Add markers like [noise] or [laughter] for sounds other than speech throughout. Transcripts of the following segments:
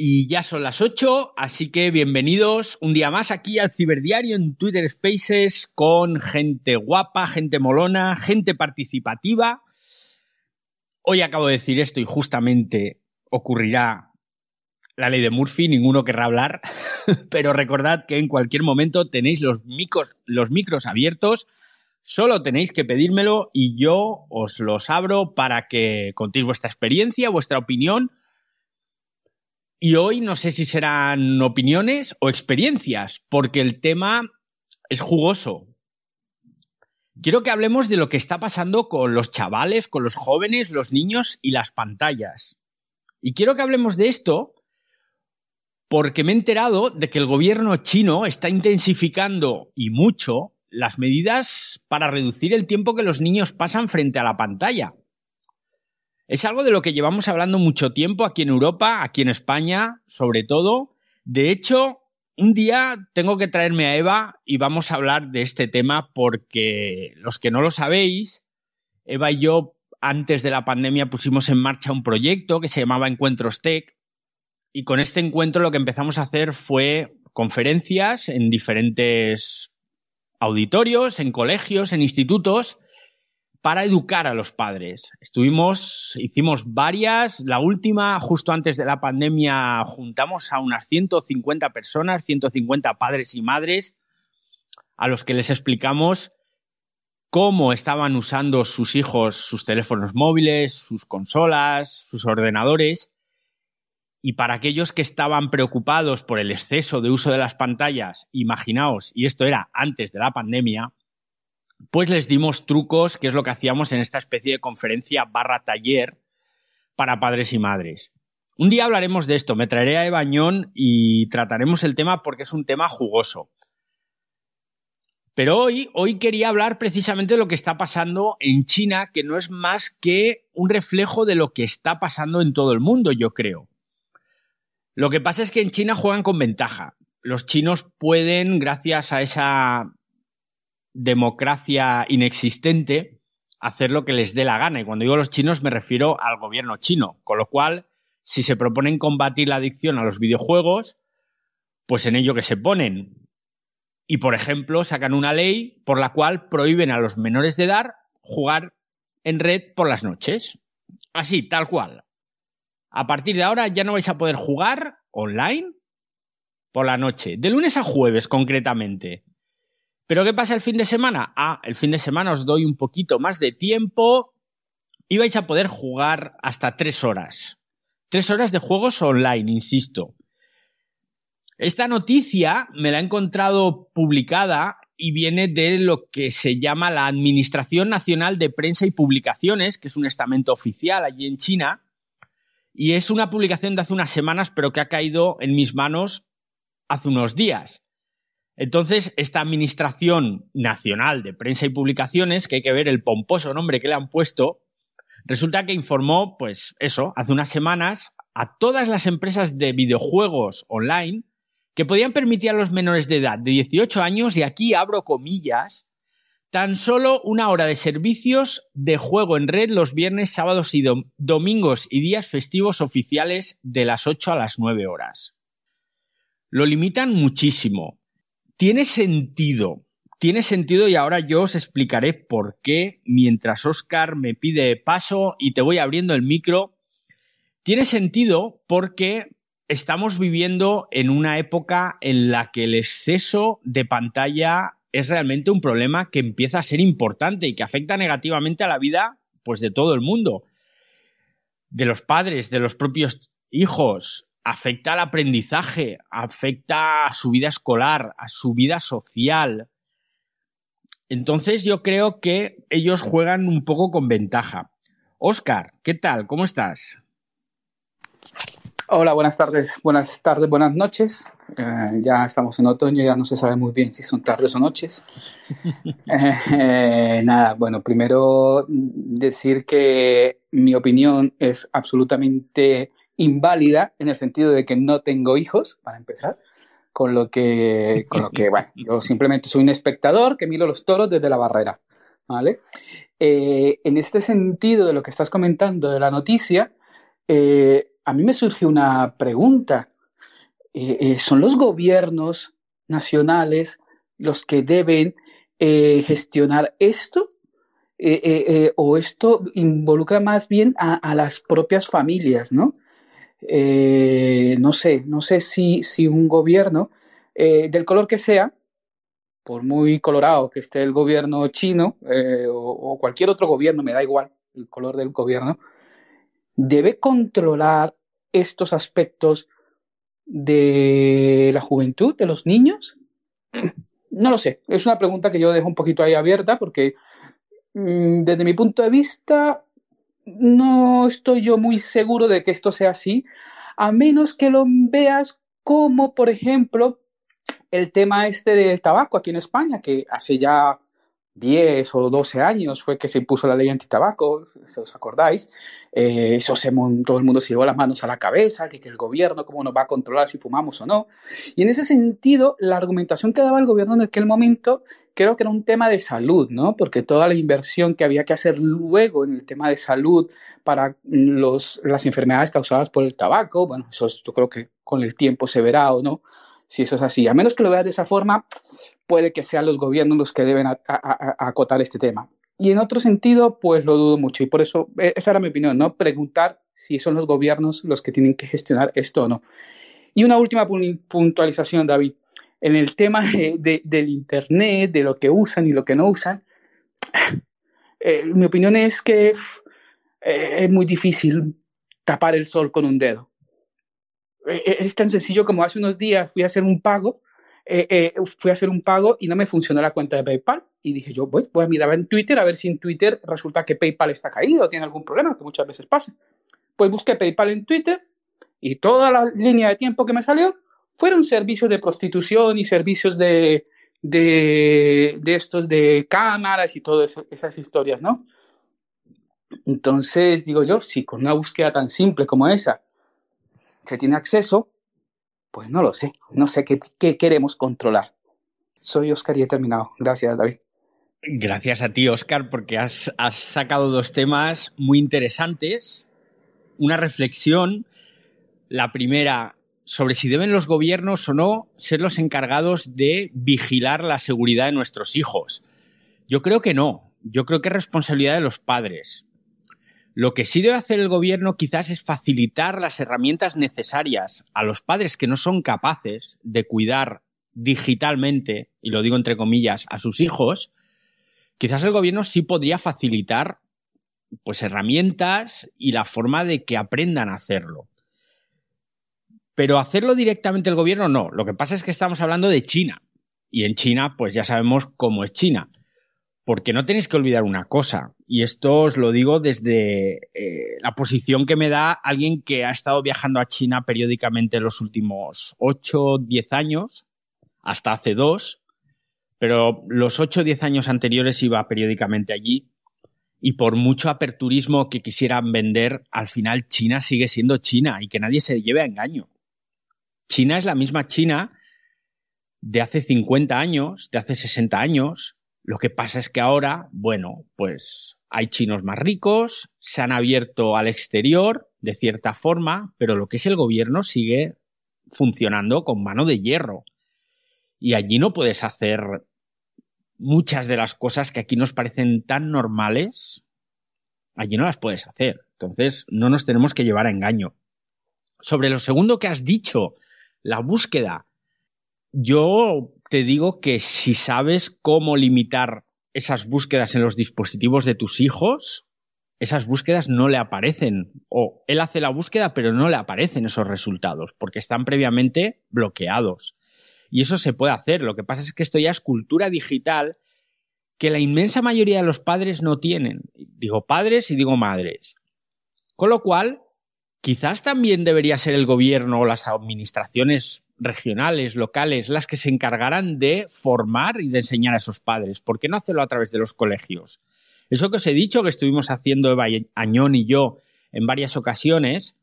Y ya son las 8, así que bienvenidos un día más aquí al Ciberdiario en Twitter Spaces con gente guapa, gente molona, gente participativa. Hoy acabo de decir esto y justamente ocurrirá la ley de Murphy, ninguno querrá hablar, [laughs] pero recordad que en cualquier momento tenéis los micros, los micros abiertos, solo tenéis que pedírmelo y yo os los abro para que contéis vuestra experiencia, vuestra opinión y hoy no sé si serán opiniones o experiencias, porque el tema es jugoso. Quiero que hablemos de lo que está pasando con los chavales, con los jóvenes, los niños y las pantallas. Y quiero que hablemos de esto porque me he enterado de que el gobierno chino está intensificando y mucho las medidas para reducir el tiempo que los niños pasan frente a la pantalla. Es algo de lo que llevamos hablando mucho tiempo aquí en Europa, aquí en España, sobre todo. De hecho, un día tengo que traerme a Eva y vamos a hablar de este tema porque los que no lo sabéis, Eva y yo antes de la pandemia pusimos en marcha un proyecto que se llamaba Encuentros Tech y con este encuentro lo que empezamos a hacer fue conferencias en diferentes auditorios, en colegios, en institutos para educar a los padres. Estuvimos, hicimos varias, la última, justo antes de la pandemia, juntamos a unas 150 personas, 150 padres y madres, a los que les explicamos cómo estaban usando sus hijos sus teléfonos móviles, sus consolas, sus ordenadores. Y para aquellos que estaban preocupados por el exceso de uso de las pantallas, imaginaos, y esto era antes de la pandemia, pues les dimos trucos, que es lo que hacíamos en esta especie de conferencia barra taller para padres y madres. Un día hablaremos de esto, me traeré a Ebañón y trataremos el tema porque es un tema jugoso. Pero hoy, hoy quería hablar precisamente de lo que está pasando en China, que no es más que un reflejo de lo que está pasando en todo el mundo, yo creo. Lo que pasa es que en China juegan con ventaja. Los chinos pueden, gracias a esa democracia inexistente hacer lo que les dé la gana. Y cuando digo los chinos me refiero al gobierno chino. Con lo cual, si se proponen combatir la adicción a los videojuegos, pues en ello que se ponen. Y, por ejemplo, sacan una ley por la cual prohíben a los menores de edad jugar en red por las noches. Así, tal cual. A partir de ahora ya no vais a poder jugar online por la noche. De lunes a jueves, concretamente. Pero ¿qué pasa el fin de semana? Ah, el fin de semana os doy un poquito más de tiempo y vais a poder jugar hasta tres horas. Tres horas de juegos online, insisto. Esta noticia me la he encontrado publicada y viene de lo que se llama la Administración Nacional de Prensa y Publicaciones, que es un estamento oficial allí en China. Y es una publicación de hace unas semanas, pero que ha caído en mis manos hace unos días. Entonces, esta Administración Nacional de Prensa y Publicaciones, que hay que ver el pomposo nombre que le han puesto, resulta que informó, pues eso, hace unas semanas a todas las empresas de videojuegos online que podían permitir a los menores de edad de 18 años, y aquí abro comillas, tan solo una hora de servicios de juego en red los viernes, sábados y domingos y días festivos oficiales de las 8 a las 9 horas. Lo limitan muchísimo tiene sentido. Tiene sentido y ahora yo os explicaré por qué mientras Oscar me pide paso y te voy abriendo el micro. Tiene sentido porque estamos viviendo en una época en la que el exceso de pantalla es realmente un problema que empieza a ser importante y que afecta negativamente a la vida pues de todo el mundo. De los padres, de los propios hijos, afecta al aprendizaje, afecta a su vida escolar, a su vida social. Entonces yo creo que ellos juegan un poco con ventaja. Oscar, ¿qué tal? ¿Cómo estás? Hola, buenas tardes, buenas tardes, buenas noches. Eh, ya estamos en otoño, ya no se sabe muy bien si son tardes o noches. [laughs] Eh, nada, bueno, primero decir que mi opinión es absolutamente inválida en el sentido de que no tengo hijos, para empezar, con lo que, con lo que [laughs] bueno, yo simplemente soy un espectador que miro los toros desde la barrera, ¿vale? Eh, en este sentido de lo que estás comentando de la noticia, eh, a mí me surge una pregunta. ¿Son los gobiernos nacionales los que deben gestionar esto? ¿O esto involucra más bien a, las propias familias, no? No sé, no sé si, si un gobierno, del color que sea, por muy colorado que esté el gobierno chino eh, o, cualquier otro gobierno, me da igual el color del gobierno, debe controlar estos aspectos de la juventud, de los niños? [clears throat] No lo sé, es una pregunta que yo dejo un poquito ahí abierta porque mm, desde mi punto de vista no estoy yo muy seguro de que esto sea así, a menos que lo veas como, por ejemplo, el tema este del tabaco aquí en España, que hace ya 10 o 12 años fue que se impuso la ley antitabaco, si os acordáis, eh, eso se todo el mundo se llevó las manos a la cabeza, que, que, el gobierno cómo nos va a controlar si fumamos o no. Y en ese sentido, la argumentación que daba el gobierno en aquel momento creo que era un tema de salud, ¿no? Porque toda la inversión que había que hacer luego en el tema de salud para los, las enfermedades causadas por el tabaco, bueno, eso yo creo que con el tiempo se verá o no, si eso es así. A menos que lo veas de esa forma, puede que sean los gobiernos los que deben acotar este tema. Y en otro sentido, pues lo dudo mucho. Y por eso, e, esa era mi opinión, ¿no? Preguntar si son los gobiernos los que tienen que gestionar esto o no. Y una última puntualización, David. En el tema del Internet, de lo que usan y lo que no usan, eh, mi opinión es que eh, es muy difícil tapar el sol con un dedo. Eh, eh, es tan sencillo como hace unos días fui a hacer un pago, eh, fui a hacer un pago y no me funcionó la cuenta de PayPal. Y dije yo, voy, voy a mirar en Twitter a ver si en Twitter resulta que PayPal está caído tiene algún problema, que muchas veces pasa. Pues busqué PayPal en Twitter y toda la línea de tiempo que me salió fueron servicios de prostitución y servicios de, de, estos de cámaras y todas esas historias, ¿no? Entonces, digo yo, si con una búsqueda tan simple como esa se tiene acceso, pues no lo sé, no sé qué, queremos controlar. Soy Oscar y he terminado. Gracias, David. Gracias a ti, Oscar, porque has, sacado dos temas muy interesantes. Una reflexión, la primera, sobre si deben los gobiernos o no ser los encargados de vigilar la seguridad de nuestros hijos. Yo creo que no. Yo creo que es responsabilidad de los padres. Lo que sí debe hacer el gobierno quizás es facilitar las herramientas necesarias a los padres que no son capaces de cuidar digitalmente, y lo digo entre comillas, a sus hijos, quizás el gobierno sí podría facilitar pues herramientas y la forma de que aprendan a hacerlo. Pero hacerlo directamente el gobierno no. Lo que pasa es que estamos hablando de China. Y en China, pues ya sabemos cómo es China. Porque no tenéis que olvidar una cosa, y esto os lo digo desde eh, la posición que me da alguien que ha estado viajando a China periódicamente en los últimos 8 o 10 años, hasta hace dos, pero los 8 o 10 años anteriores iba periódicamente allí y por mucho aperturismo que quisieran vender, al final China sigue siendo China y que nadie se lleve a engaño. China es la misma China de hace 50 años, de hace 60 años, lo que pasa es que ahora, bueno, pues hay chinos más ricos, se han abierto al exterior de cierta forma, pero lo que es el gobierno sigue funcionando con mano de hierro. Y allí no puedes hacer muchas de las cosas que aquí nos parecen tan normales, allí no las puedes hacer. Entonces, no nos tenemos que llevar a engaño. Sobre lo segundo que has dicho, la búsqueda. Yo te digo que si sabes cómo limitar esas búsquedas en los dispositivos de tus hijos, esas búsquedas no le aparecen. O él hace la búsqueda, pero no le aparecen esos resultados, porque están previamente bloqueados. Y eso se puede hacer. Lo que pasa es que esto ya es cultura digital que la inmensa mayoría de los padres no tienen. Digo padres y digo madres. Con lo cual, quizás también debería ser el gobierno o las administraciones regionales, locales, las que se encargaran de formar y de enseñar a esos padres. ¿Por qué no hacerlo a través de los colegios? Eso que os he dicho que estuvimos haciendo Eva Añón y yo en varias ocasiones,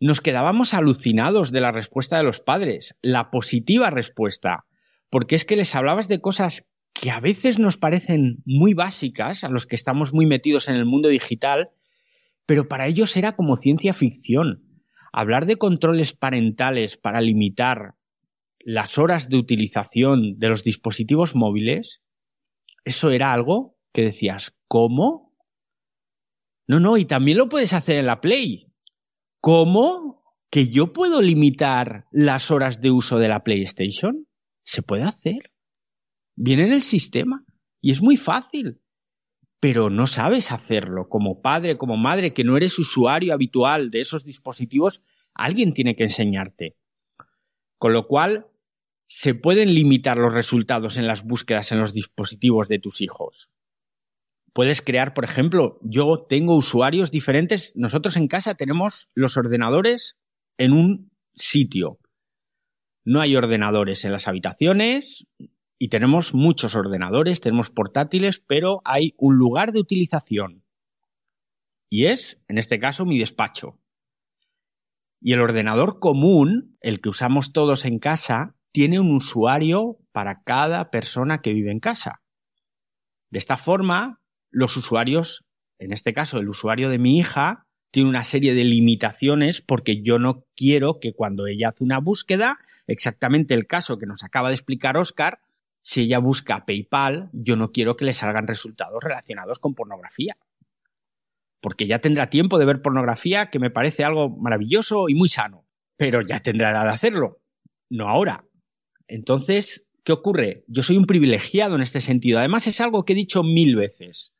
nos quedábamos alucinados de la respuesta de los padres, la positiva respuesta, porque es que les hablabas de cosas que a veces nos parecen muy básicas, a los que estamos muy metidos en el mundo digital, pero para ellos era como ciencia ficción. Hablar de controles parentales para limitar las horas de utilización de los dispositivos móviles, eso era algo que decías, ¿cómo? No, no, y también lo puedes hacer en la Play. ¿Cómo? ¿Que yo puedo limitar las horas de uso de la PlayStation? Se puede hacer. Viene en el sistema y es muy fácil pero no sabes hacerlo. Como padre, como madre, que no eres usuario habitual de esos dispositivos, alguien tiene que enseñarte. Con lo cual, se pueden limitar los resultados en las búsquedas en los dispositivos de tus hijos. Puedes crear, por ejemplo, yo tengo usuarios diferentes. Nosotros en casa tenemos los ordenadores en un sitio. No hay ordenadores en las habitaciones, y tenemos muchos ordenadores, tenemos portátiles, pero hay un lugar de utilización. Y es, en este caso, mi despacho. Y el ordenador común, el que usamos todos en casa, tiene un usuario para cada persona que vive en casa. De esta forma, los usuarios, en este caso el usuario de mi hija, tiene una serie de limitaciones porque yo no quiero que cuando ella hace una búsqueda, exactamente el caso que nos acaba de explicar Oscar, si ella busca PayPal, yo no quiero que le salgan resultados relacionados con pornografía. Porque ya tendrá tiempo de ver pornografía, que me parece algo maravilloso y muy sano. Pero ya tendrá edad de hacerlo. No ahora. Entonces, ¿qué ocurre? Yo soy un privilegiado en este sentido. Además, es algo que he dicho mil veces.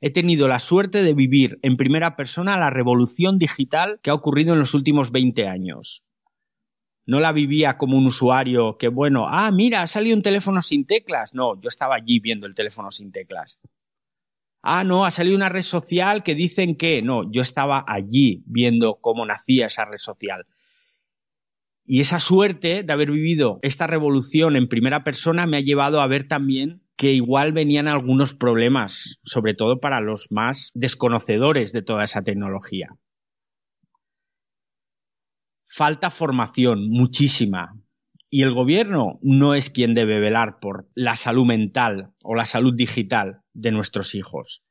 He tenido la suerte de vivir en primera persona la revolución digital que ha ocurrido en los últimos 20 años no la vivía como un usuario que, bueno, ah, mira, ha salido un teléfono sin teclas. No, yo estaba allí viendo el teléfono sin teclas. Ah, no, ha salido una red social que dicen que, no, yo estaba allí viendo cómo nacía esa red social. Y esa suerte de haber vivido esta revolución en primera persona me ha llevado a ver también que igual venían algunos problemas, sobre todo para los más desconocedores de toda esa tecnología. Falta formación, muchísima. Y el gobierno no es quien debe velar por la salud mental o la salud digital de nuestros hijos.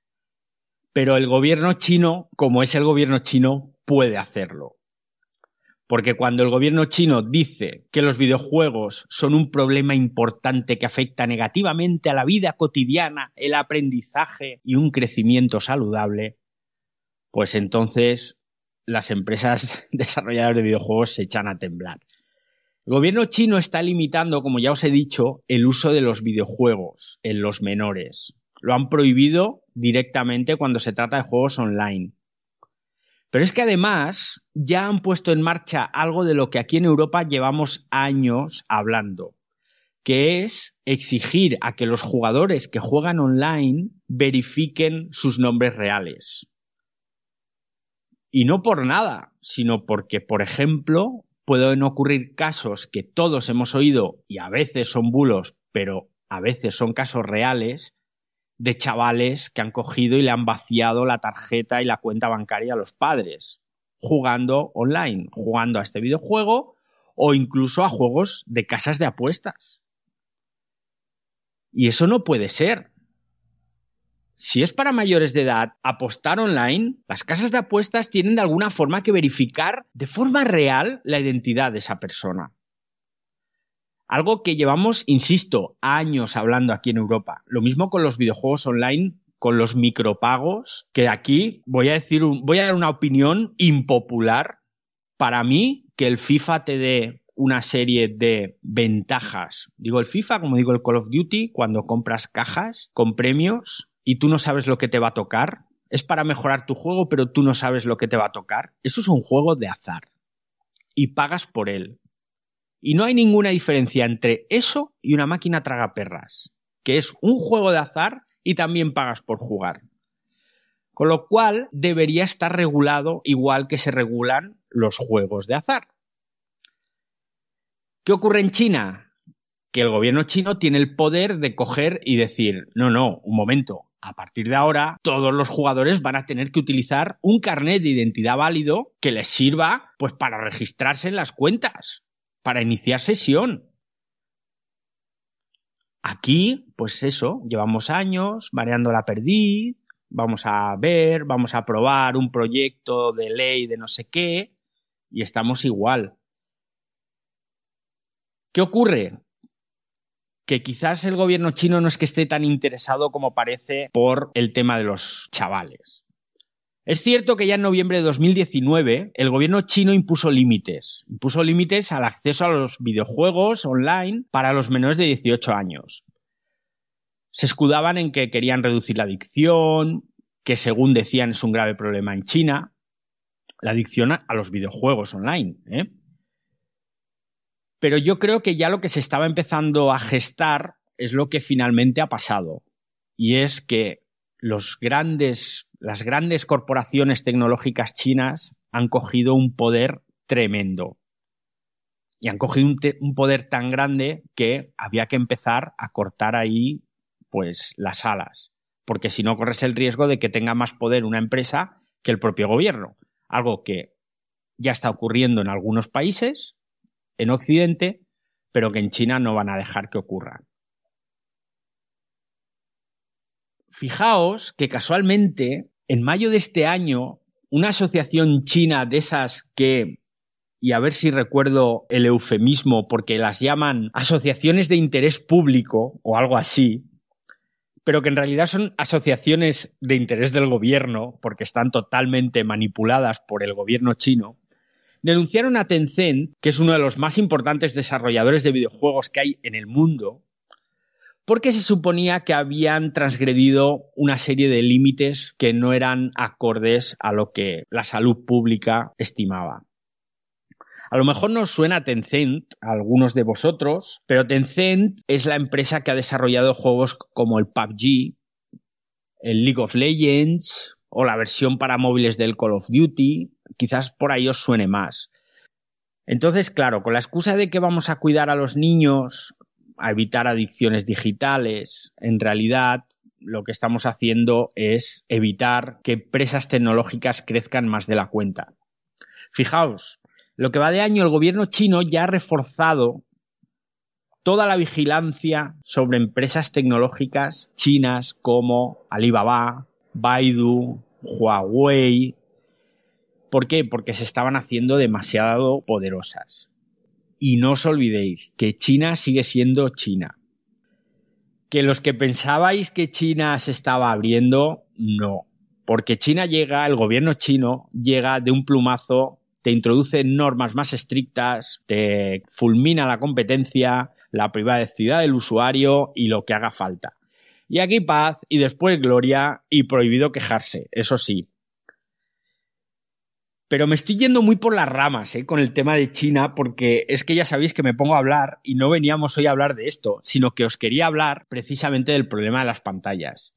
Pero el gobierno chino, como es el gobierno chino, puede hacerlo. Porque cuando el gobierno chino dice que los videojuegos son un problema importante que afecta negativamente a la vida cotidiana, el aprendizaje y un crecimiento saludable, pues entonces las empresas [laughs] desarrolladoras de videojuegos se echan a temblar. El gobierno chino está limitando, como ya os he dicho, el uso de los videojuegos en los menores. Lo han prohibido directamente cuando se trata de juegos online. Pero es que además ya han puesto en marcha algo de lo que aquí en Europa llevamos años hablando, que es exigir a que los jugadores que juegan online verifiquen sus nombres reales. Y no por nada, sino porque, por ejemplo, pueden ocurrir casos que todos hemos oído y a veces son bulos, pero a veces son casos reales de chavales que han cogido y le han vaciado la tarjeta y la cuenta bancaria a los padres, jugando online, jugando a este videojuego o incluso a juegos de casas de apuestas. Y eso no puede ser. Si es para mayores de edad apostar online, las casas de apuestas tienen de alguna forma que verificar de forma real la identidad de esa persona. Algo que llevamos, insisto, años hablando aquí en Europa. Lo mismo con los videojuegos online, con los micropagos, que aquí voy a decir, voy a dar una opinión impopular. Para mí, que el FIFA te dé una serie de ventajas. Digo el FIFA, como digo el Call of Duty, cuando compras cajas con premios, y tú no sabes lo que te va a tocar, es para mejorar tu juego, pero tú no sabes lo que te va a tocar. Eso es un juego de azar. Y pagas por él. Y no hay ninguna diferencia entre eso y una máquina tragaperras, que es un juego de azar y también pagas por jugar. Con lo cual debería estar regulado igual que se regulan los juegos de azar. ¿Qué ocurre en China? Que el gobierno chino tiene el poder de coger y decir, no, no, un momento, a partir de ahora, todos los jugadores van a tener que utilizar un carnet de identidad válido que les sirva pues para registrarse en las cuentas, para iniciar sesión. Aquí, pues eso, llevamos años mareando la perdiz, vamos a ver, vamos a aprobar un proyecto de ley de no sé qué, y estamos igual. ¿Qué ocurre? Que quizás el gobierno chino no es que esté tan interesado como parece por el tema de los chavales. Es cierto que ya en noviembre de 2019 el gobierno chino impuso límites, impuso límites al acceso a los videojuegos online para los menores de 18 años. Se escudaban en que querían reducir la adicción, que según decían es un grave problema en China, la adicción a los videojuegos online. ¿eh? Pero yo creo que ya lo que se estaba empezando a gestar es lo que finalmente ha pasado. Y es que las grandes corporaciones tecnológicas chinas han cogido un poder tremendo. Y han cogido un, un, poder tan grande que había que empezar a cortar ahí, pues, las alas. Porque si no, corres el riesgo de que tenga más poder una empresa que el propio gobierno. Algo que ya está ocurriendo en algunos países, en Occidente, pero que en China no van a dejar que ocurra. Fijaos que casualmente, en mayo de este año, una asociación china de esas que, y a ver si recuerdo el eufemismo, porque las llaman asociaciones de interés público o algo así, pero que en realidad son asociaciones de interés del gobierno, porque están totalmente manipuladas por el gobierno chino, denunciaron a Tencent, que es uno de los más importantes desarrolladores de videojuegos que hay en el mundo, porque se suponía que habían transgredido una serie de límites que no eran acordes a lo que la salud pública estimaba. A lo mejor nos suena Tencent a algunos de vosotros, pero Tencent es la empresa que ha desarrollado juegos como el PUBG, el League of Legends o la versión para móviles del Call of Duty, quizás por ahí os suene más. Entonces, claro, con la excusa de que vamos a cuidar a los niños, a evitar adicciones digitales, en realidad lo que estamos haciendo es evitar que empresas tecnológicas crezcan más de la cuenta. Fijaos, lo que va de año el gobierno chino ya ha reforzado toda la vigilancia sobre empresas tecnológicas chinas como Alibaba, Baidu, Huawei, ¿Por qué? Porque se estaban haciendo demasiado poderosas. Y no os olvidéis que China sigue siendo China. Que los que pensabais que China se estaba abriendo, no. Porque China llega, el gobierno chino llega de un plumazo, te introduce normas más estrictas, te fulmina la competencia, la privacidad del usuario y lo que haga falta. Y aquí paz y después gloria y prohibido quejarse, eso sí, pero me estoy yendo muy por las ramas ¿eh? con el tema de China, porque es que ya sabéis que me pongo a hablar y no veníamos hoy a hablar de esto, sino que os quería hablar precisamente del problema de las pantallas.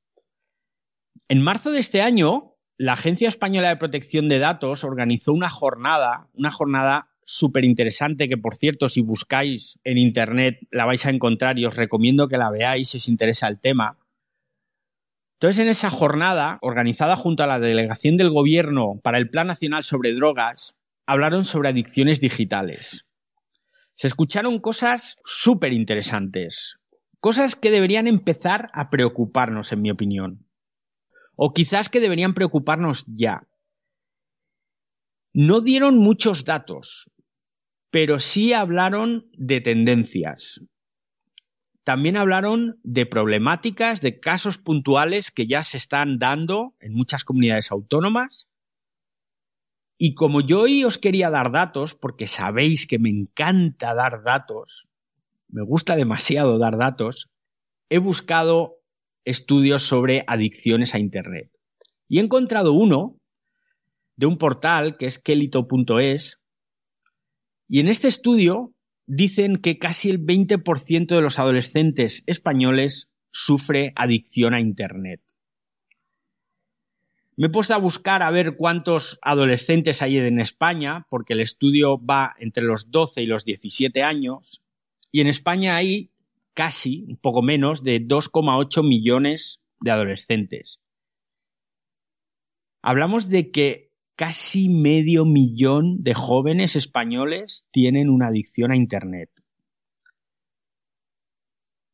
En marzo de este año, la Agencia Española de Protección de Datos organizó una jornada, una jornada súper interesante que, por cierto, si buscáis en Internet la vais a encontrar y os recomiendo que la veáis si os interesa el tema entonces, en esa jornada, organizada junto a la delegación del Gobierno para el Plan Nacional sobre Drogas, hablaron sobre adicciones digitales. Se escucharon cosas súper interesantes, cosas que deberían empezar a preocuparnos, en mi opinión. O quizás que deberían preocuparnos ya. No dieron muchos datos, pero sí hablaron de tendencias, también hablaron de problemáticas, de casos puntuales que ya se están dando en muchas comunidades autónomas. Y como yo hoy os quería dar datos, porque sabéis que me encanta dar datos, me gusta demasiado dar datos, he buscado estudios sobre adicciones a Internet. Y he encontrado uno de un portal que es kelito.es. Y en este estudio dicen que casi el 20% de los adolescentes españoles sufre adicción a Internet. Me he puesto a buscar a ver cuántos adolescentes hay en España, porque el estudio va entre los 12 y los 17 años, y en España hay casi, un poco menos, de 2,8 millones de adolescentes. Hablamos de que casi medio millón de jóvenes españoles tienen una adicción a Internet.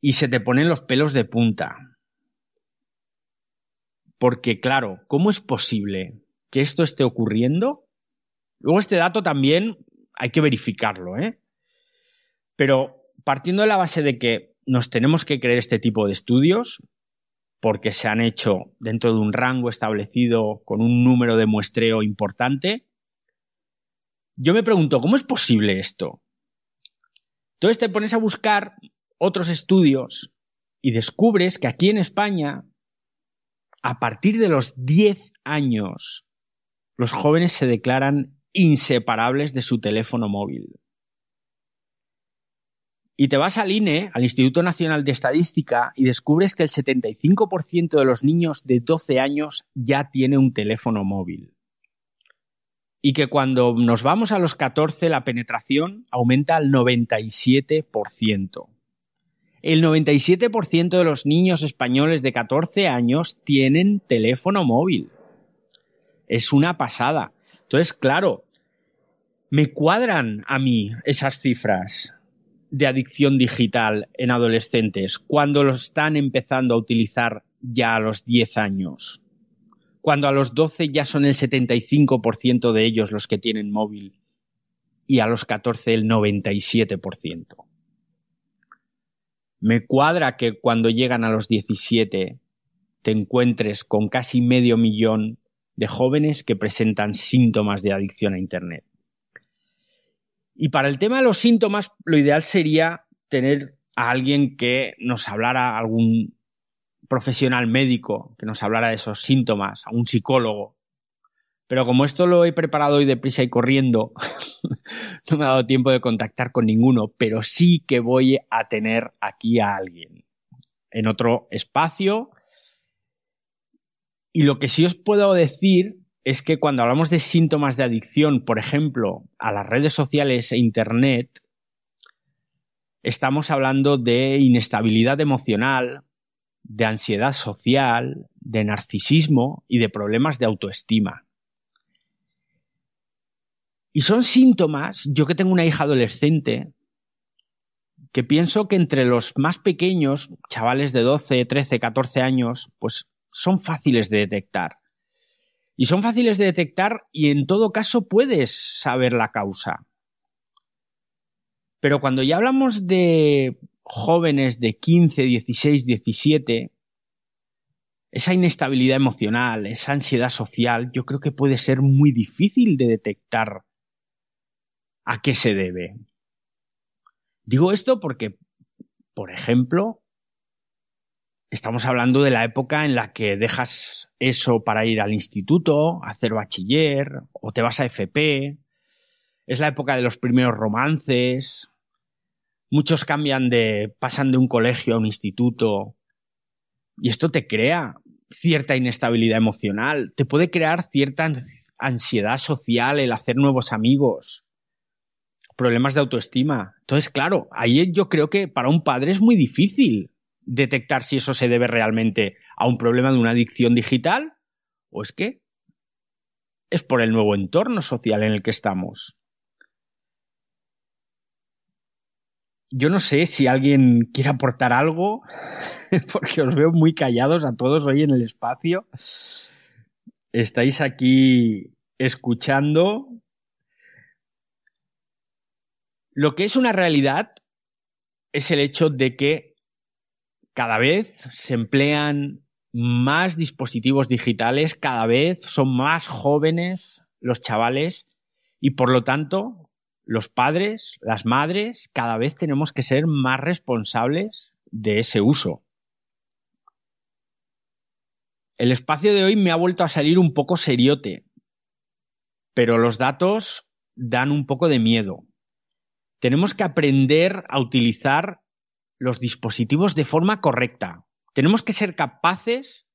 Y se te ponen los pelos de punta. porque claro, ¿cómo es posible que esto esté ocurriendo? Luego este dato también hay que verificarlo, ¿eh? Pero partiendo de la base de que nos tenemos que creer este tipo de estudios, porque se han hecho dentro de un rango establecido con un número de muestreo importante, yo me pregunto, ¿cómo es posible esto? Entonces te pones a buscar otros estudios y descubres que aquí en España, a partir de los 10 años, los jóvenes se declaran inseparables de su teléfono móvil. Y te vas al INE, al Instituto Nacional de Estadística, y descubres que el 75% de los niños de 12 años ya tiene un teléfono móvil. Y que cuando nos vamos a los 14 la penetración aumenta al 97%. El 97% de los niños españoles de 14 años tienen teléfono móvil. Es una pasada. Entonces, claro, me cuadran a mí esas cifras de adicción digital en adolescentes cuando lo están empezando a utilizar ya a los 10 años? Cuando a los 12 ya son el 75% de ellos los que tienen móvil y a los 14 el 97%. Me cuadra que cuando llegan a los 17 te encuentres con casi medio millón de jóvenes que presentan síntomas de adicción a Internet. Y para el tema de los síntomas, lo ideal sería tener a alguien que nos hablara, algún profesional médico que nos hablara de esos síntomas, a un psicólogo. Pero como esto lo he preparado hoy deprisa y corriendo, [laughs] no me ha dado tiempo de contactar con ninguno, pero sí que voy a tener aquí a alguien en otro espacio. Y lo que sí os puedo decir es que cuando hablamos de síntomas de adicción, por ejemplo, a las redes sociales e Internet, estamos hablando de inestabilidad emocional, de ansiedad social, de narcisismo y de problemas de autoestima. Y son síntomas, yo que tengo una hija adolescente, que pienso que entre los más pequeños, chavales de 12, 13, 14 años, pues son fáciles de detectar. Y son fáciles de detectar y en todo caso puedes saber la causa. Pero cuando ya hablamos de jóvenes de 15, 16, 17, esa inestabilidad emocional, esa ansiedad social, yo creo que puede ser muy difícil de detectar a qué se debe. Digo esto porque, por ejemplo, Estamos hablando de la época en la que dejas eso para ir al instituto, hacer bachiller, o te vas a FP. Es la época de los primeros romances. Muchos cambian de, pasan de un colegio a un instituto. Y esto te crea cierta inestabilidad emocional. Te puede crear cierta ansiedad social el hacer nuevos amigos. Problemas de autoestima. Entonces, claro, ahí yo creo que para un padre es muy difícil detectar si eso se debe realmente a un problema de una adicción digital o es que es por el nuevo entorno social en el que estamos. Yo no sé si alguien quiere aportar algo, [laughs] porque os veo muy callados a todos hoy en el espacio. Estáis aquí escuchando. Lo que es una realidad es el hecho de que cada vez se emplean más dispositivos digitales, cada vez son más jóvenes los chavales y por lo tanto los padres, las madres, cada vez tenemos que ser más responsables de ese uso. El espacio de hoy me ha vuelto a salir un poco seriote, pero los datos dan un poco de miedo. Tenemos que aprender a utilizar los dispositivos de forma correcta. Tenemos que ser capaces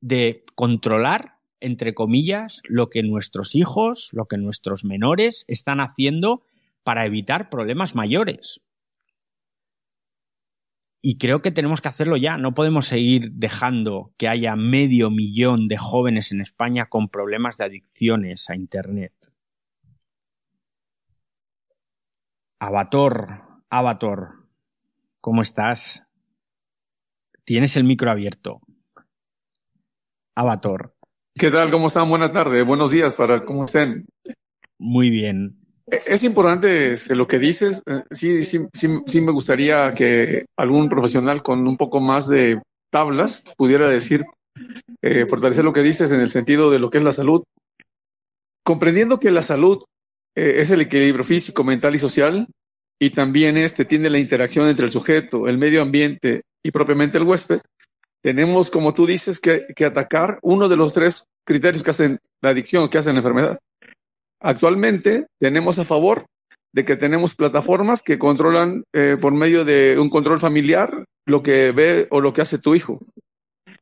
de controlar, entre comillas, lo que nuestros hijos, lo que nuestros menores están haciendo para evitar problemas mayores. Y creo que tenemos que hacerlo ya. No podemos seguir dejando que haya medio millón de jóvenes en España con problemas de adicciones a Internet. Avator, Avator, ¿Cómo estás? Tienes el micro abierto. Avatar. ¿Qué tal? ¿Cómo están? Buenas tardes, buenos días para cómo estén. Muy bien. E, es importante este, lo que dices. Eh, sí, sí, sí, sí me gustaría que algún profesional con un poco más de tablas pudiera decir, eh, fortalecer lo que dices en el sentido de lo que es la salud. Comprendiendo que la salud eh, es el equilibrio físico, mental y social, y también este tiene la interacción entre el sujeto, el medio ambiente y propiamente el huésped, tenemos, como tú dices, que, atacar uno de los tres criterios que hacen la adicción, que hacen la enfermedad. Actualmente tenemos a favor de que tenemos plataformas que controlan eh, por medio de un control familiar lo que ve o lo que hace tu hijo.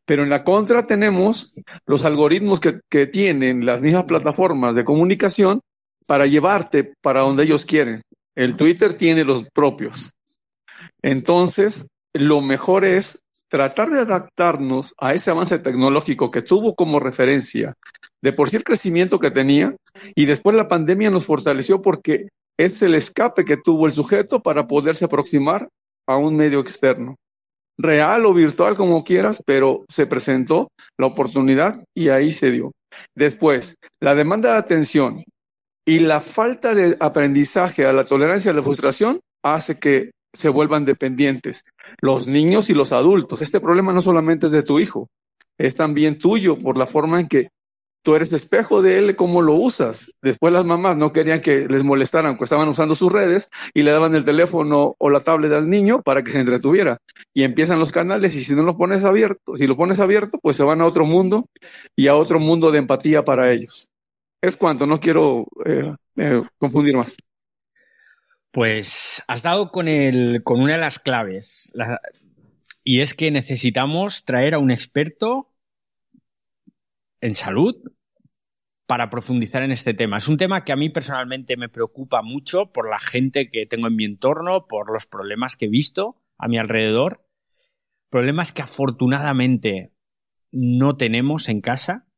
Pero en la contra tenemos los algoritmos que tienen las mismas plataformas de comunicación para llevarte para donde ellos quieren. El Twitter tiene los propios. Entonces, lo mejor es tratar de adaptarnos a ese avance tecnológico que tuvo como referencia de por sí el crecimiento que tenía y después la pandemia nos fortaleció porque es el escape que tuvo el sujeto para poderse aproximar a un medio externo. Real o virtual, como quieras, pero se presentó la oportunidad y ahí se dio. Después, la demanda de atención y la falta de aprendizaje a la tolerancia a la frustración hace que se vuelvan dependientes. Los niños y los adultos. Este problema no solamente es de tu hijo, es también tuyo por la forma en que tú eres espejo de él, cómo lo usas. Después las mamás no querían que les molestaran, pues estaban usando sus redes y le daban el teléfono o la tablet al niño para que se entretuviera. Y empiezan los canales y si no lo pones abierto, si lo pones abierto, pues se van a otro mundo y a otro mundo de empatía para ellos. Es cuanto, no quiero eh, eh, confundir más. Pues has dado con, el, con una de las claves. La, y es que necesitamos traer a un experto en salud para profundizar en este tema. Es un tema que a mí personalmente me preocupa mucho por la gente que tengo en mi entorno, por los problemas que he visto a mi alrededor. Problemas que afortunadamente no tenemos en casa.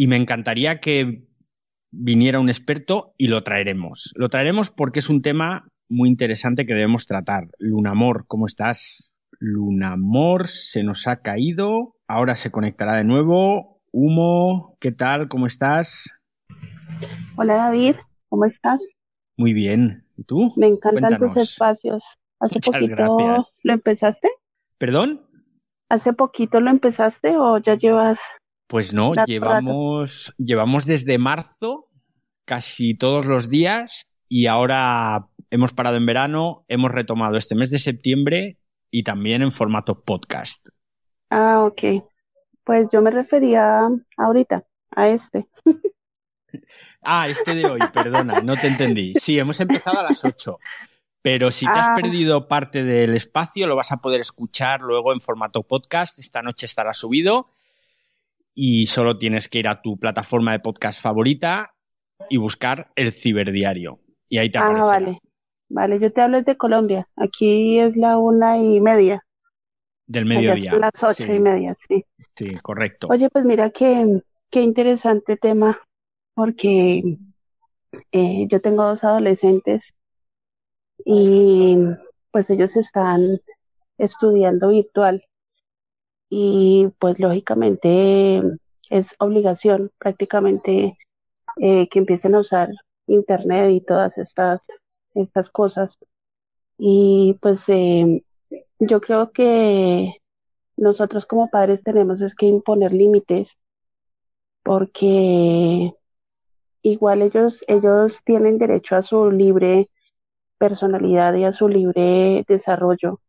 Y me encantaría que viniera un experto y lo traeremos. Lo traeremos porque es un tema muy interesante que debemos tratar. Lunamor, ¿cómo estás? Lunamor se nos ha caído, ahora se conectará de nuevo. Humo, ¿qué tal? ¿Cómo estás? Hola David, ¿cómo estás? Muy bien. ¿Y tú? Me encantan Cuéntanos. tus espacios. ¿Hace Muchas poquito gracias. lo empezaste? ¿Perdón? ¿Hace poquito lo empezaste o ya llevas pues no, llevamos, llevamos desde marzo casi todos los días y ahora hemos parado en verano, hemos retomado este mes de septiembre y también en formato podcast. Ah, ok. Pues yo me refería ahorita a este. [laughs] ah, este de hoy, perdona, no te entendí. Sí, hemos empezado a las 8. Pero si te has ah. perdido parte del espacio, lo vas a poder escuchar luego en formato podcast. Esta noche estará subido y solo tienes que ir a tu plataforma de podcast favorita y buscar el ciberdiario. Y ahí te aparece. Ah, vale. Vale, yo te hablo de Colombia. Aquí es la una y media. Del mediodía. Son las ocho y media, sí. Sí, correcto. Oye, pues mira qué, qué interesante tema, porque eh, yo tengo dos adolescentes y pues ellos están estudiando virtual y pues lógicamente es obligación prácticamente eh, que empiecen a usar internet y todas estas estas cosas. Y pues eh, yo creo que nosotros como padres tenemos es que imponer límites porque igual ellos ellos tienen derecho a su libre personalidad y a su libre desarrollo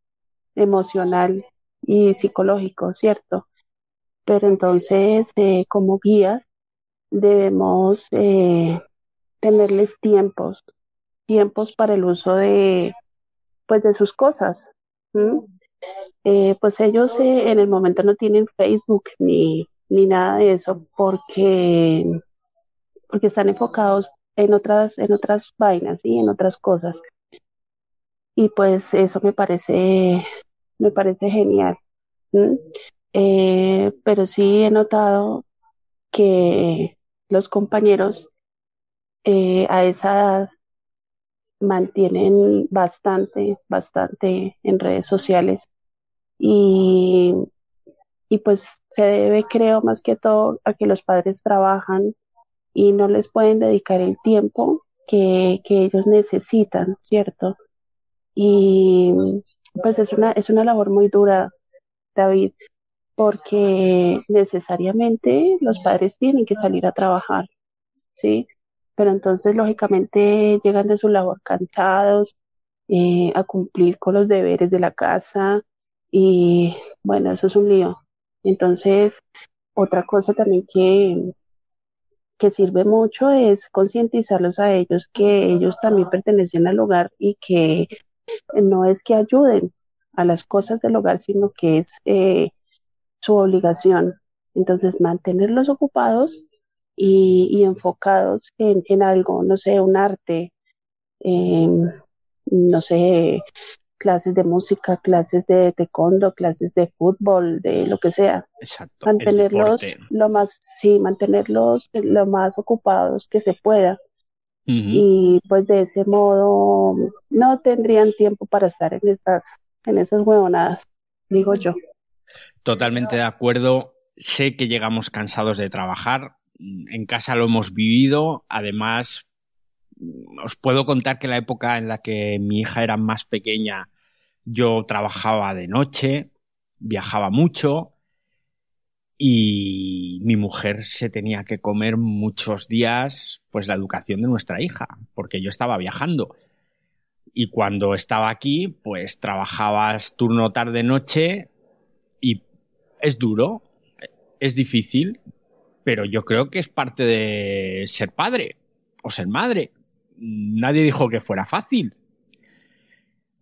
emocional y psicológico, ¿cierto? Pero entonces, eh, como guías, debemos eh, tenerles tiempos, tiempos para el uso de, pues, de sus cosas. Eh, pues ellos en el momento no tienen Facebook ni, ni nada de eso porque, porque están enfocados en otras, en otras vainas y en otras cosas. Y pues eso me parece me parece genial. Eh, pero sí he notado que los compañeros eh, a esa edad mantienen bastante, bastante en redes sociales y, y pues se debe, creo, más que todo a que los padres trabajan y no les pueden dedicar el tiempo que, que ellos necesitan, ¿cierto? Y pues es una, es una labor muy dura, David, porque necesariamente los padres tienen que salir a trabajar, ¿sí? Pero entonces, lógicamente, llegan de su labor cansados, eh, a cumplir con los deberes de la casa y bueno, eso es un lío. Entonces, otra cosa también que, que sirve mucho es concientizarlos a ellos que ellos también pertenecen al hogar y que no es que ayuden a las cosas del hogar, sino que es eh, su obligación. Entonces, mantenerlos ocupados y, enfocados en, en, algo, no sé, un arte, no sé, clases de música, clases de taekwondo, clases de fútbol, de lo que sea. Exacto. Mantenerlos lo más, sí, mantenerlos lo más ocupados que se pueda. Y pues de ese modo no tendrían tiempo para estar en esas, en esas huevonadas, digo yo. Totalmente de acuerdo. Sé que llegamos cansados de trabajar. En casa lo hemos vivido. Además, os puedo contar que la época en la que mi hija era más pequeña, yo trabajaba de noche, viajaba mucho y mi mujer se tenía que comer muchos días pues la educación de nuestra hija, porque yo estaba viajando. Y cuando estaba aquí, pues trabajabas turno tarde noche y es duro, es difícil, pero yo creo que es parte de ser padre o ser madre nadie dijo que fuera fácil.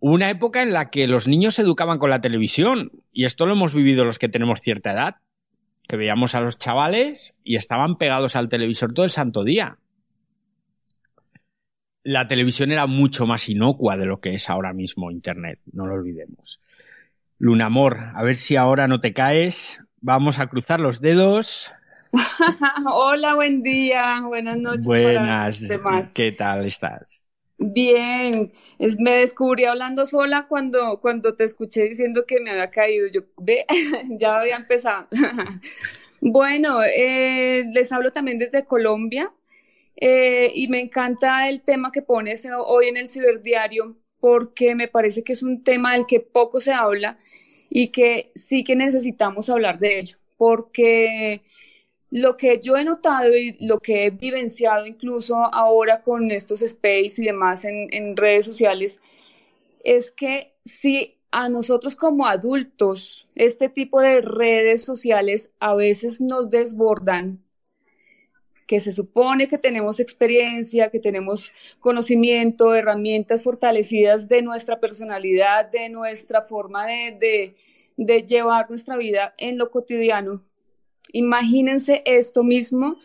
Hubo una época en la que los niños se educaban con la televisión, y esto lo hemos vivido los que tenemos cierta edad, que veíamos a los chavales y estaban pegados al televisor todo el santo día. La televisión era mucho más inocua de lo que es ahora mismo Internet, no lo olvidemos. Lunamor, a ver si ahora no te caes. Vamos a cruzar los dedos. [laughs] Hola, buen día, buenas noches. Buenas, ¿qué tal estás? Bien, me descubrí hablando sola cuando, cuando te escuché diciendo que me había caído. Yo, ve, [laughs] ya había empezado. [laughs] bueno, eh, les hablo también desde Colombia eh, y me encanta el tema que pones hoy en el ciberdiario porque me parece que es un tema del que poco se habla y que sí que necesitamos hablar de ello, porque lo que yo he notado y lo que he vivenciado incluso ahora con estos space y demás en, redes sociales es que si a nosotros como adultos este tipo de redes sociales a veces nos desbordan, que se supone que tenemos experiencia, que tenemos conocimiento, herramientas fortalecidas de nuestra personalidad, de nuestra forma de llevar nuestra vida en lo cotidiano, Imagínense esto mismo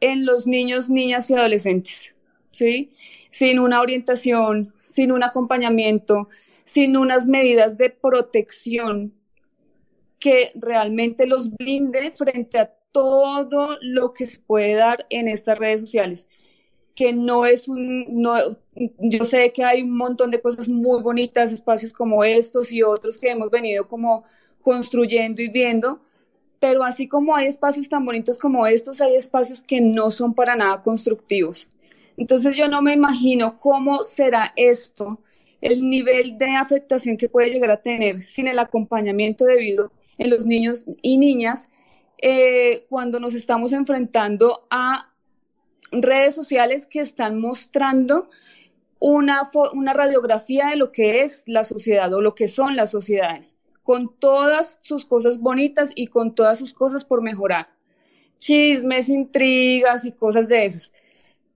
en los niños, niñas y adolescentes, ¿sí? Sin una orientación, sin un acompañamiento, sin unas medidas de protección que realmente los blinde frente a todo lo que se puede dar en estas redes sociales que no es un, no, yo sé que hay un montón de cosas muy bonitas, espacios como estos y otros que hemos venido como construyendo y viendo, pero así como hay espacios tan bonitos como estos, hay espacios que no son para nada constructivos. Entonces yo no me imagino cómo será esto, el nivel de afectación que puede llegar a tener sin el acompañamiento debido en los niños y niñas eh, cuando nos estamos enfrentando a redes sociales que están mostrando una, una radiografía de lo que es la sociedad o lo que son las sociedades con todas sus cosas bonitas y con todas sus cosas por mejorar. Chismes, intrigas y cosas de esas.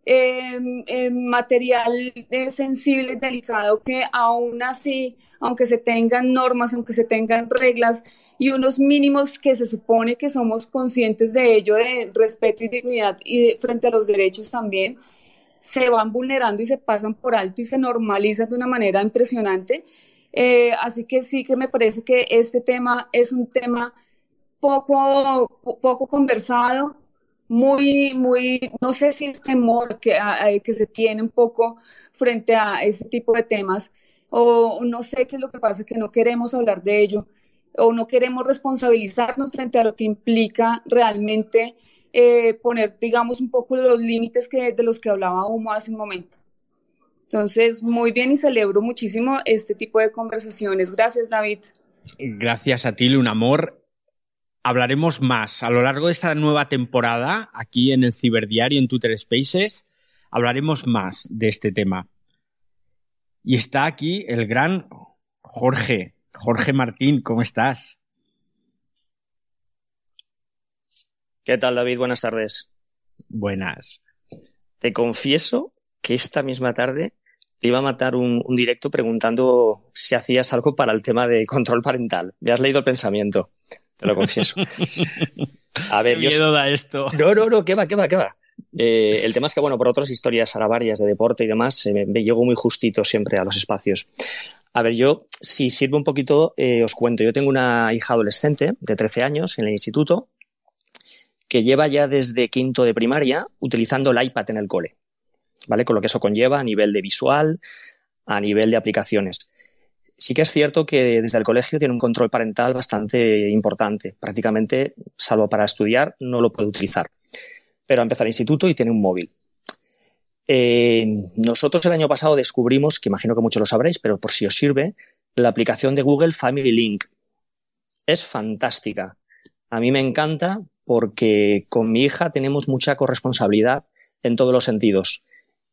Em, em, material eh, sensible, delicado, que aún así, aunque se tengan normas, aunque se tengan reglas y unos mínimos que se supone que somos conscientes de ello, de respeto y dignidad y frente a los derechos también, se van vulnerando y se pasan por alto y se normalizan de una manera impresionante eh, así que sí que me parece que este tema es un tema poco, poco conversado, muy, muy, no sé si es temor que, que se tiene un poco frente a ese tipo de temas, o no sé qué es lo que pasa, que no queremos hablar de ello. o no queremos responsabilizarnos frente a lo que implica realmente eh, poner, digamos, un poco los límites que, de los que hablaba Humo hace un momento. Entonces, muy bien y celebro muchísimo este tipo de conversaciones. Gracias, David. Gracias a ti, un amor. Hablaremos más a lo largo de esta nueva temporada aquí en el Ciberdiario, en Twitter Spaces. Hablaremos más de este tema. Y está aquí el gran Jorge. Jorge Martín, ¿cómo estás? ¿Qué tal, David? Buenas tardes. Buenas. Te confieso que esta misma tarde te iba a matar un, directo preguntando si hacías algo para el tema de control parental. Me has leído el pensamiento, te lo confieso. [laughs] A ver, ¿Qué miedo da esto? No, no, no, ¿qué va, qué va, qué va? Eh, el tema es que, bueno, por otras historias ahora varias de deporte y demás, me, me, llego muy justito siempre a los espacios. A ver, yo, si sirve un poquito, eh, os cuento. Yo tengo una hija adolescente de 13 años en el instituto que lleva ya desde quinto de primaria utilizando el iPad en el cole, ¿vale? Con lo que eso conlleva a nivel de visual, a nivel de aplicaciones. Sí que es cierto que desde el colegio tiene un control parental bastante importante. Prácticamente, salvo para estudiar, no lo puede utilizar. Pero ha empezado el instituto y tiene un móvil. Eh, nosotros el año pasado descubrimos, que imagino que muchos lo sabréis, pero por si os sirve, la aplicación de Google Family Link. Es fantástica. A mí me encanta porque con mi hija tenemos mucha corresponsabilidad en todos los sentidos.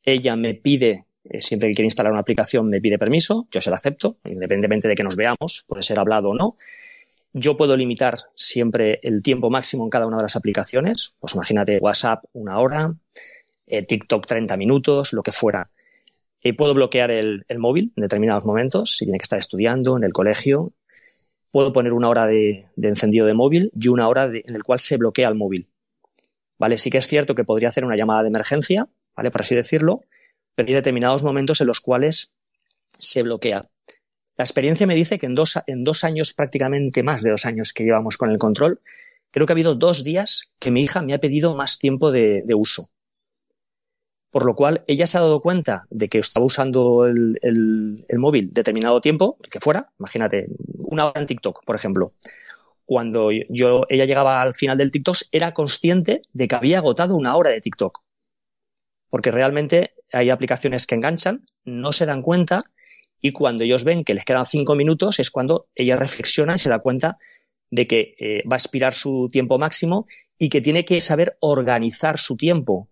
Ella me pide, eh, siempre que quiere instalar una aplicación, me pide permiso, yo se la acepto, independientemente de que nos veamos, puede ser hablado o no. Yo puedo limitar siempre el tiempo máximo en cada una de las aplicaciones. Pues imagínate WhatsApp una hora, eh, TikTok 30 minutos, lo que fuera. Eh, puedo bloquear el, el, móvil en determinados momentos, si tiene que estar estudiando, en el colegio, puedo poner una hora de, encendido de móvil y una hora en el cual se bloquea el móvil. ¿Vale? Sí que es cierto que podría hacer una llamada de emergencia, ¿vale? Por así decirlo, pero hay determinados momentos en los cuales se bloquea. La experiencia me dice que en dos, años, prácticamente más de dos años que llevamos con el control, creo que ha habido dos días que mi hija me ha pedido más tiempo de uso por lo cual ella se ha dado cuenta de que estaba usando el, móvil determinado tiempo, que fuera, imagínate, una hora en TikTok, por ejemplo. Cuando yo, ella llegaba al final del TikTok, era consciente de que había agotado una hora de TikTok. Porque realmente hay aplicaciones que enganchan, no se dan cuenta, y cuando ellos ven que les quedan cinco minutos, es cuando ella reflexiona y se da cuenta de que eh, va a expirar su tiempo máximo y que tiene que saber organizar su tiempo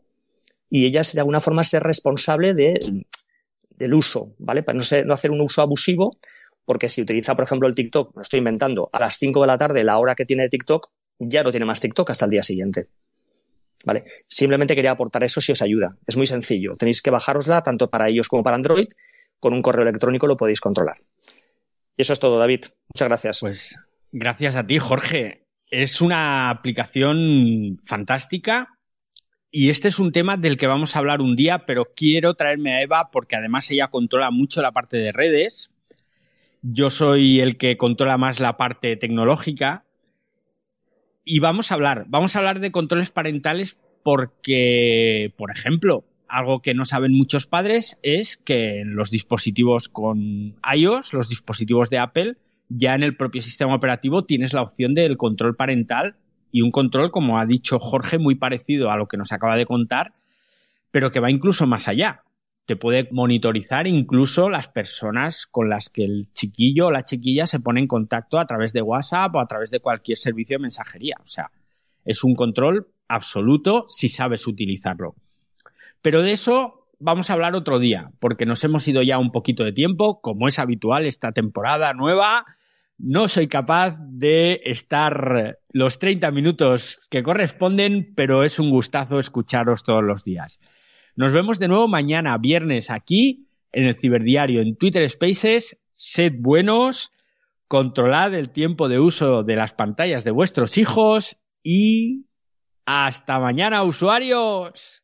y ella de alguna forma ser responsable de, del uso, ¿vale? Para no, hacer un uso abusivo, porque si utiliza, por ejemplo, el TikTok, me estoy inventando, a las 5 de la tarde, la hora que tiene TikTok, ya no tiene más TikTok hasta el día siguiente. ¿Vale? Simplemente quería aportar eso si os ayuda. Es muy sencillo. Tenéis que bajárosla tanto para ellos como para Android. Con un correo electrónico lo podéis controlar. Y eso es todo, David. Muchas gracias. Pues gracias a ti, Jorge. Es una aplicación fantástica y este es un tema del que vamos a hablar un día, pero quiero traerme a Eva porque además ella controla mucho la parte de redes. Yo soy el que controla más la parte tecnológica. Y vamos a hablar, vamos a hablar de controles parentales porque, por ejemplo, algo que no saben muchos padres es que en los dispositivos con iOS, los dispositivos de Apple, ya en el propio sistema operativo tienes la opción del control parental y un control, como ha dicho Jorge, muy parecido a lo que nos acaba de contar, pero que va incluso más allá. Te puede monitorizar incluso las personas con las que el chiquillo o la chiquilla se pone en contacto a través de WhatsApp o a través de cualquier servicio de mensajería. O sea, es un control absoluto si sabes utilizarlo. Pero de eso vamos a hablar otro día, porque nos hemos ido ya un poquito de tiempo, como es habitual esta temporada nueva no soy capaz de estar los 30 minutos que corresponden, pero es un gustazo escucharos todos los días. Nos vemos de nuevo mañana, viernes, aquí en el Ciberdiario, en Twitter Spaces. Sed buenos, controlad el tiempo de uso de las pantallas de vuestros hijos y hasta mañana, usuarios.